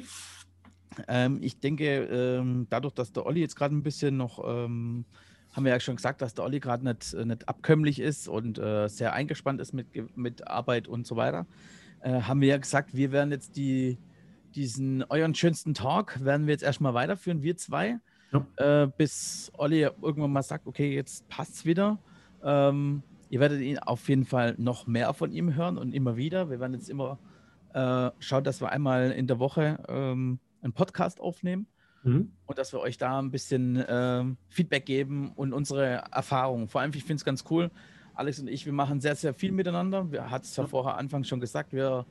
Ähm, ich denke, ähm, dadurch, dass der Olli jetzt gerade ein bisschen noch, ähm, haben wir ja schon gesagt, dass der Olli gerade nicht, nicht abkömmlich ist und äh, sehr eingespannt ist mit, mit Arbeit und so weiter, äh, haben wir ja gesagt, wir werden jetzt die, diesen euren schönsten Talk werden wir jetzt erstmal weiterführen, wir zwei, ja. äh, bis Olli irgendwann mal sagt, okay, jetzt passt es wieder. Ähm, ihr werdet ihn auf jeden Fall noch mehr von ihm hören und immer wieder. Wir werden jetzt immer äh, schauen, dass wir einmal in der Woche ähm, einen Podcast aufnehmen mhm. und dass wir euch da ein bisschen ähm, Feedback geben und unsere Erfahrungen. Vor allem, ich finde es ganz cool. Alex und ich, wir machen sehr, sehr viel miteinander. Wir hatten es ja vorher anfangs schon gesagt, wir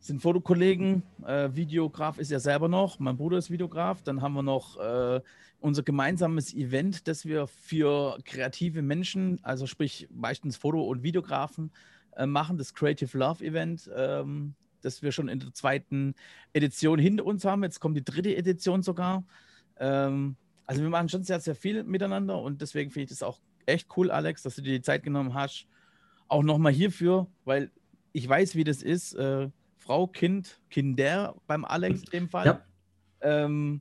sind Fotokollegen. Äh, Videograf ist ja selber noch. Mein Bruder ist Videograf. Dann haben wir noch äh, unser gemeinsames Event, das wir für kreative Menschen, also sprich meistens Foto- und Videografen, äh, machen, das Creative Love Event, ähm, das wir schon in der zweiten Edition hinter uns haben. Jetzt kommt die dritte Edition sogar. Ähm, also wir machen schon sehr, sehr viel miteinander und deswegen finde ich das auch echt cool, Alex, dass du dir die Zeit genommen hast. Auch nochmal hierfür, weil ich weiß, wie das ist. Äh, Frau, Kind, Kinder beim Alex in dem Fall. Ja. Ähm,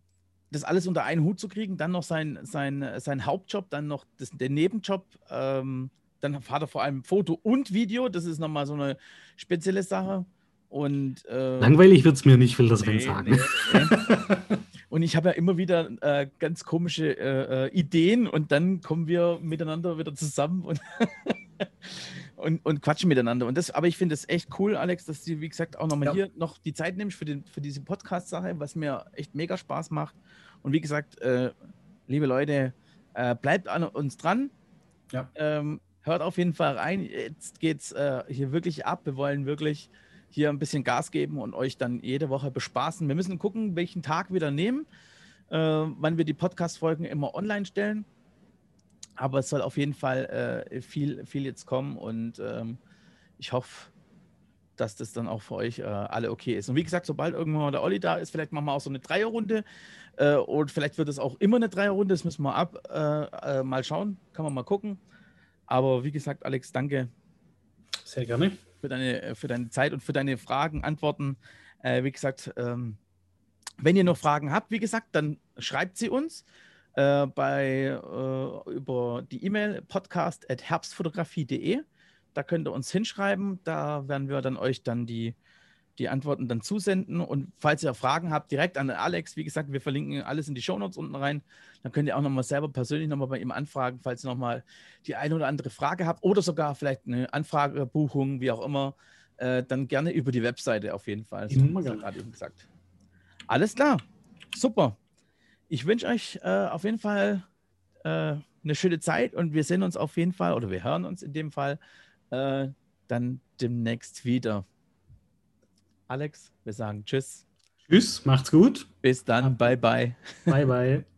das alles unter einen Hut zu kriegen, dann noch sein, sein, sein Hauptjob, dann noch das, den Nebenjob, ähm, dann hat er vor allem Foto und Video, das ist nochmal so eine spezielle Sache. Und, äh, Langweilig wird es mir nicht, will das nee, sagen. Nee, nee. und ich habe ja immer wieder äh, ganz komische äh, äh Ideen und dann kommen wir miteinander wieder zusammen und, und, und, quatschen miteinander. Und das, aber ich finde es echt cool, Alex, dass du, wie gesagt, auch nochmal ja. hier noch die Zeit nimmst für, den, für diese Podcast-Sache, was mir echt mega Spaß macht. Und wie gesagt, äh, liebe Leute, äh, bleibt an uns dran. Ja. Ähm, hört auf jeden Fall rein. Jetzt geht es äh, hier wirklich ab. Wir wollen wirklich hier ein bisschen Gas geben und euch dann jede Woche bespaßen. Wir müssen gucken, welchen Tag wir dann nehmen, äh, wann wir die Podcast-Folgen immer online stellen. Aber es soll auf jeden Fall äh, viel, viel jetzt kommen und ähm, ich hoffe, dass das dann auch für euch äh, alle okay ist. Und wie gesagt, sobald irgendwann mal der Olli da ist, vielleicht machen wir auch so eine Dreierrunde. Äh, und vielleicht wird es auch immer eine Dreierrunde. Das müssen wir ab äh, äh, mal schauen. Kann man mal gucken. Aber wie gesagt, Alex, danke. Sehr gerne. Für deine, äh, für deine Zeit und für deine Fragen, Antworten. Äh, wie gesagt, ähm, wenn ihr noch Fragen habt, wie gesagt, dann schreibt sie uns bei, über die E-Mail podcast.herbstfotografie.de. Da könnt ihr uns hinschreiben. Da werden wir dann euch dann die die Antworten dann zusenden. Und falls ihr Fragen habt, direkt an Alex, wie gesagt, wir verlinken alles in die Shownotes unten rein. Dann könnt ihr auch nochmal selber persönlich nochmal bei ihm anfragen, falls ihr nochmal die eine oder andere Frage habt oder sogar vielleicht eine Anfragebuchung, wie auch immer. Äh, dann gerne über die Webseite auf jeden Fall. Immer gerne. gerade eben gesagt. Alles klar. Super. Ich wünsche euch äh, auf jeden Fall äh, eine schöne Zeit und wir sehen uns auf jeden Fall oder wir hören uns in dem Fall äh, dann demnächst wieder. Alex, wir sagen Tschüss. Tschüss, macht's gut. Bis dann. Bye, bye. Bye, bye.